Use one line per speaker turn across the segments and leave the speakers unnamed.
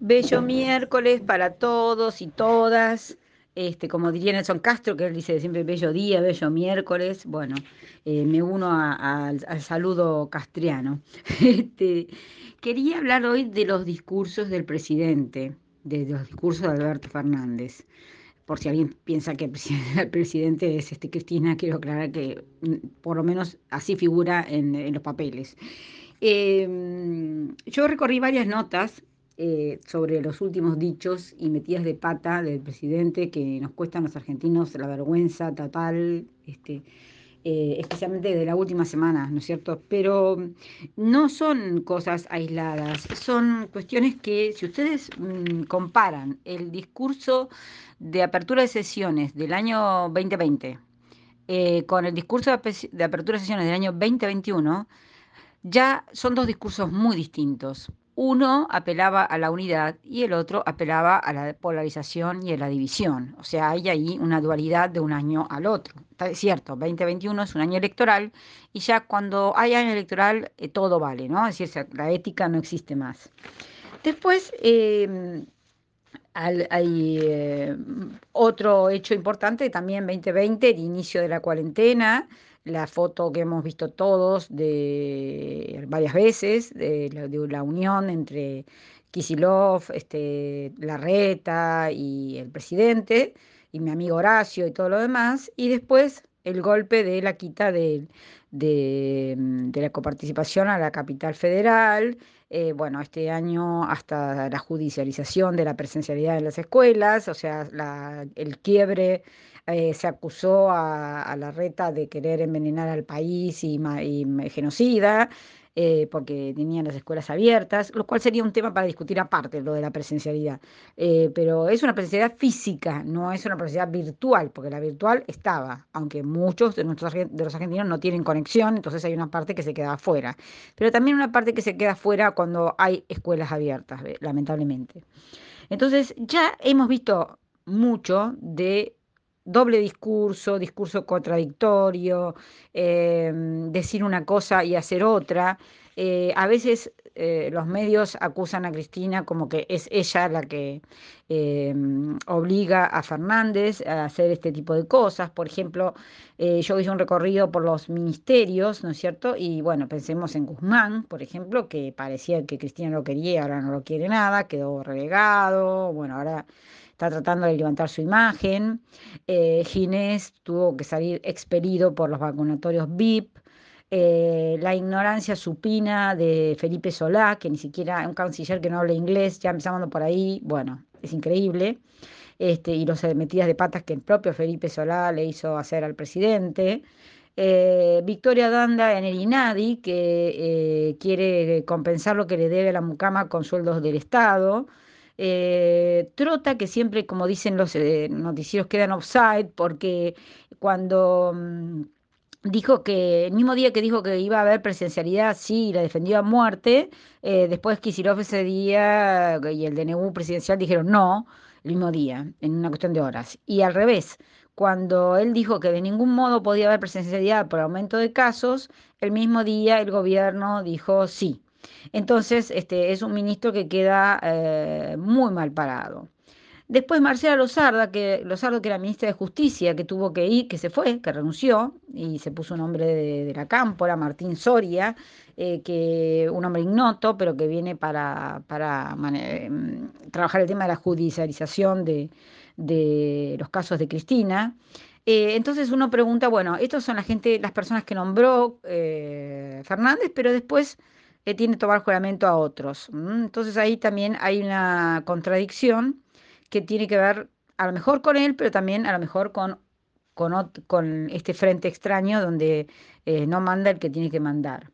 Bello miércoles para todos y todas. Este, como diría Nelson Castro, que él dice siempre bello día, bello miércoles. Bueno, eh, me uno al saludo castriano. Este, quería hablar hoy de los discursos del presidente, de los discursos de Alberto Fernández. Por si alguien piensa que el presidente es este, Cristina, quiero aclarar que mm, por lo menos así figura en, los papeles. Em, yo recorrí varias notas eh, sobre los últimos dichos y metidas de pata del presidente que nos cuestan los argentinos la vergüenza total, este, eh, especialmente de la última semana, ¿no es cierto? Pero no son cosas aisladas, son cuestiones que si ustedes mm, comparan el discurso de apertura de sesiones del año 2020 eh, con el discurso de apertura de sesiones del año 2021, ya son dos discursos muy distintos. Uno apelaba a la unidad y el otro apelaba a la polarización y a la división. O sea, hay ahí una dualidad de un año al otro. Es cierto, 2021 es un año electoral y ya cuando hay año electoral eh, todo vale, ¿no? Es decir, la ética no existe más. Después, em, hay eh, otro hecho importante, también 2020, el inicio de la cuarentena, la foto que hemos visto todos de varias veces, de la, unión entre Kisilov, este, Larreta y el presidente, y mi amigo Horacio y todo lo demás, y después el golpe de la quita de, de, la coparticipación a la capital federal, eh, bueno, este año hasta la judicialización de la presencialidad en las escuelas, o sea, el quiebre eh, se acusó a, la reta de querer envenenar al país y, genocida, eh, porque tenían las escuelas abiertas, lo cual sería un tema para discutir aparte, lo de la presencialidad. Eh, pero es una presencialidad física, no es una presencialidad virtual, porque la virtual estaba, aunque muchos de, nuestros, de los argentinos no tienen conexión, entonces hay una parte que se queda afuera. Pero también una parte que se queda afuera cuando hay escuelas abiertas, lamentablemente. Entonces ya hemos visto mucho de doble discurso, discurso contradictorio, em, decir una cosa y hacer otra. Eh, a veces eh, los medios acusan a Cristina como que es ella la que em, obliga a Fernández a hacer este tipo de cosas. Por ejemplo, eh, yo hice un recorrido por los ministerios, ¿no es cierto? Y bueno, pensemos en Guzmán, por ejemplo, que parecía que Cristina lo quería, ahora no lo quiere nada, quedó relegado, bueno, ahora está tratando de levantar su imagen. Eh, Ginés tuvo que salir expelido por los vacunatorios VIP. Eh, la ignorancia supina de Felipe Solá, que ni siquiera un canciller que no habla inglés, ya empezamos por ahí, bueno, es increíble. Este, y los metidas de patas que el propio Felipe Solá le hizo hacer al presidente. Eh, Victoria Danda en el INADI, que quiere compensar lo que le debe la mucama con sueldos del Estado. Eh, Trota, que siempre, como dicen los eh, noticieros, quedan offside, porque cuando mm, dijo que, el mismo día que dijo que iba a haber presencialidad, sí, la defendió a muerte, eh, después Kicillof ese día y el DNU presidencial dijeron no, el mismo día, en una cuestión de horas. Y al revés, cuando él dijo que de ningún modo podía haber presencialidad por aumento de casos, el mismo día el gobierno dijo sí. Entonces, este, es un ministro que queda eh, muy mal parado. Después Marcela Lozarda, que, Lozardo, que era ministra de Justicia, que tuvo que ir, que se fue, que renunció, y se puso un nombre de, la cámpora, Martín Soria, eh, que un hombre ignoto, pero que viene para, para mm, trabajar el tema de la judicialización de, los casos de Cristina. Eh, entonces uno pregunta, bueno, estos son la gente, las personas que nombró Fernández, pero después tiene que tomar juramento a otros. Entonces ahí también hay una contradicción que tiene que ver a lo mejor con él, pero también a lo mejor con, con, este frente extraño donde eh, no manda el que tiene que mandar.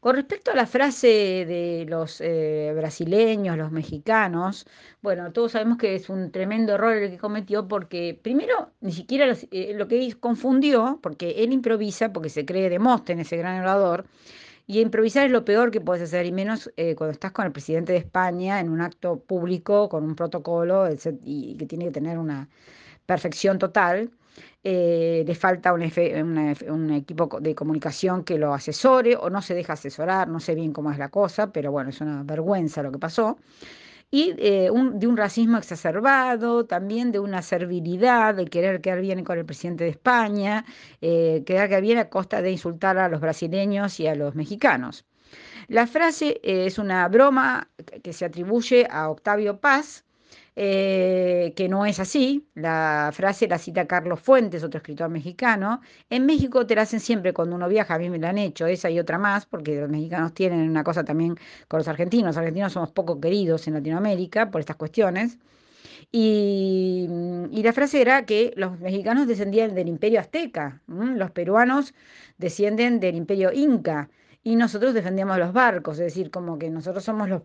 Con respecto a la frase de los eh, brasileños, los mexicanos, bueno, todos sabemos que es un tremendo error el que cometió porque primero ni siquiera eh, lo que confundió, porque él improvisa, porque se cree Demóstenes, ese gran orador, y improvisar es lo peor que puedes hacer, y menos eh, cuando estás con el presidente de España en un acto público, con un protocolo y que tiene que tener una perfección total. Eh, le falta un, un, equipo de comunicación que lo asesore o no se deja asesorar, no sé bien cómo es la cosa, pero bueno, es una vergüenza lo que pasó. Y eh, de un racismo exacerbado, también de una servilidad, de querer quedar bien con el presidente de España, eh, quedar bien a costa de insultar a los brasileños y a los mexicanos. La frase es una broma que se atribuye a Octavio Paz, eh, que no es así. La frase la cita Carlos Fuentes, otro escritor mexicano. En México te la hacen siempre cuando uno viaja, a mí me la han hecho, esa y otra más, porque los mexicanos tienen una cosa también con los argentinos. Los argentinos somos poco queridos en Latinoamérica por estas cuestiones. Y, la frase era que los mexicanos descendían del imperio azteca, los peruanos descienden del imperio inca y nosotros defendíamos los barcos, es decir, como que nosotros somos los,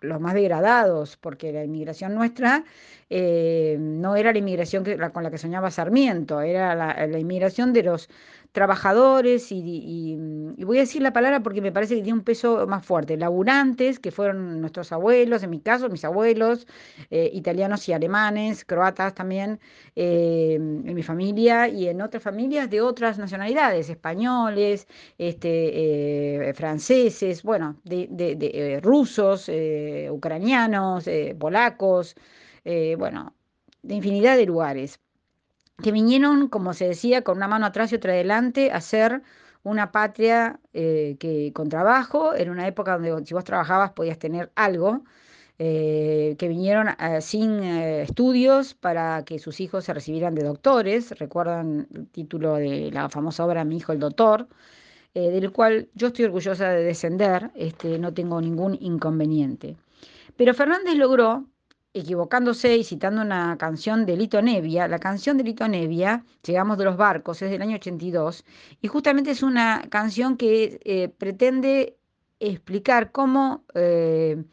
los, más degradados, porque la inmigración nuestra eh, no era la inmigración que, con la que soñaba Sarmiento, era la, la inmigración de los trabajadores y, voy a decir la palabra porque me parece que tiene un peso más fuerte, laburantes, que fueron nuestros abuelos, en mi caso, mis abuelos, eh, italianos y alemanes, croatas también, eh, en mi familia y en otras familias de otras nacionalidades, españoles, este, eh, franceses, bueno, de, de rusos, ucranianos, polacos, bueno, de infinidad de lugares que vinieron, como se decía, con una mano atrás y otra adelante, a ser una patria eh, que con trabajo, en una época donde si vos trabajabas podías tener algo, eh, que vinieron eh, sin estudios para que sus hijos se recibieran de doctores, recuerdan el título de la famosa obra Mi hijo el doctor, del cual yo estoy orgullosa de descender, este, no tengo ningún inconveniente. Pero Fernández logró equivocándose y citando una canción de Lito Nevia, la canción de Lito Nevia, Llegamos de los barcos, es del año 82, y justamente es una canción que eh, pretende explicar cómo eh,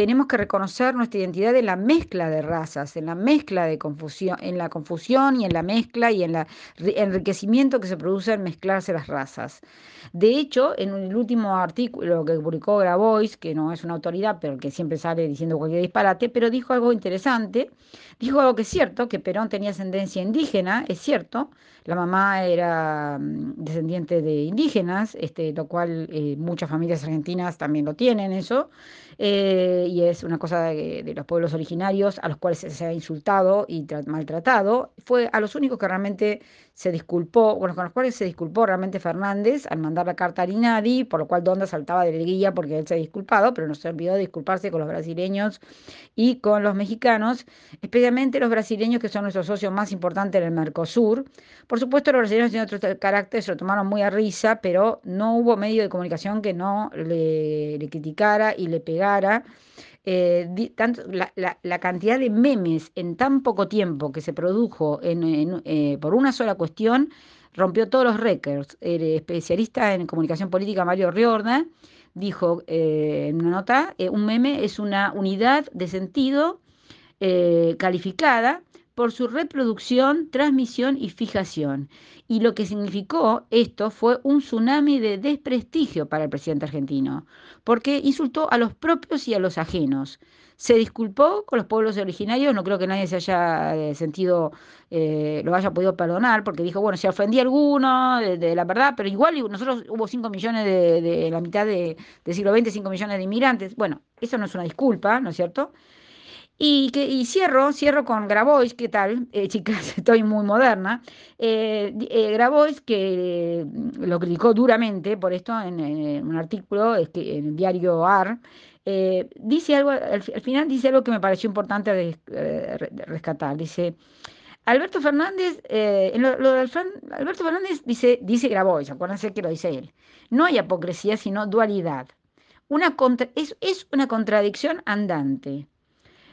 tenemos que reconocer nuestra identidad en la mezcla de razas, en la mezcla de confusión, en la confusión y en la mezcla y en el enriquecimiento que se produce al mezclarse las razas. De hecho, en el último artículo que publicó Grabois, que no es una autoridad, pero que siempre sale diciendo cualquier disparate, pero dijo algo interesante, dijo algo que es cierto, que Perón tenía ascendencia indígena, es cierto, la mamá era mm, descendiente de indígenas, este, lo cual eh, muchas familias argentinas también lo tienen eso, eh, y es una cosa de, los pueblos originarios a los cuales se, ha insultado y maltratado. Fue a los únicos que realmente se disculpó, bueno, con los cuales se disculpó realmente Fernández al mandar la carta a Linadi, por lo cual Donda saltaba de guía porque él se ha disculpado, pero no se olvidó de disculparse con los brasileños y con los mexicanos, especialmente los brasileños que son nuestros socios más importantes en el Mercosur. Por supuesto, los brasileños tienen otro carácter, se lo tomaron muy a risa, pero no hubo medio de comunicación que no le criticara y le pegara. Eh, la, cantidad de memes en tan poco tiempo que se produjo eh, por una sola cuestión rompió todos los récords. El especialista en comunicación política Mario Riorda dijo eh, en una nota, un meme es una unidad de sentido calificada por su reproducción, transmisión y fijación. Y lo que significó esto fue un tsunami de desprestigio para el presidente argentino, porque insultó a los propios y a los ajenos. Se disculpó con los pueblos originarios, no creo que nadie se haya eh, sentido, eh, lo haya podido perdonar, porque dijo, bueno, se ofendí a alguno de, la verdad, pero igual nosotros hubo 5 millones de, la mitad del siglo XX, 5 millones de inmigrantes. Bueno, eso no es una disculpa, ¿no es cierto? Y, cierro, cierro con Grabois, ¿qué tal? Eh, chicas, estoy muy moderna. Eh, eh, Grabois, que mm, lo criticó duramente por esto en, un artículo en el diario AR, dice algo, al, final dice algo que me pareció importante rescatar. Dice, Alberto Fernández, Alberto Fernández dice, dice Grabois, acuérdense que lo dice él, no hay apocresía, sino dualidad. Una es una contradicción andante.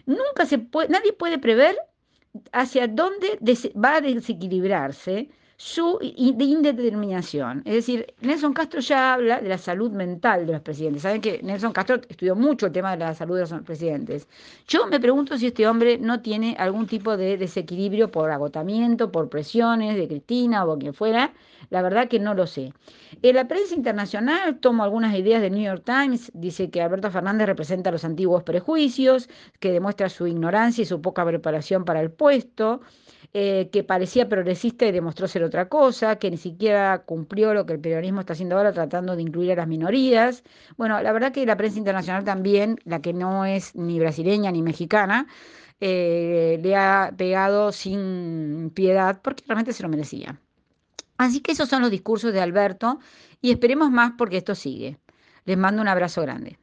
Nunca se puede, nadie puede prever hacia dónde va a desequilibrarse su indeterminación. Es decir, Nelson Castro ya habla de la salud mental de los presidentes. Saben que Nelson Castro estudió mucho el tema de la salud de los presidentes. Yo me pregunto si este hombre no tiene algún tipo de desequilibrio por agotamiento, por presiones de Cristina o quien fuera. La verdad que no lo sé. En la prensa internacional tomo algunas ideas del New York Times. Dice que Alberto Fernández representa los antiguos prejuicios, que demuestra su ignorancia y su poca preparación para el puesto. Eh, que parecía progresista y demostró ser otra cosa, que ni siquiera cumplió lo que el peronismo está haciendo ahora tratando de incluir a las minorías. Bueno, la verdad que la prensa internacional también, la que no es ni brasileña ni mexicana, eh, le ha pegado sin piedad porque realmente se lo merecía. Así que esos son los discursos de Alberto y esperemos más porque esto sigue. Les mando un abrazo grande.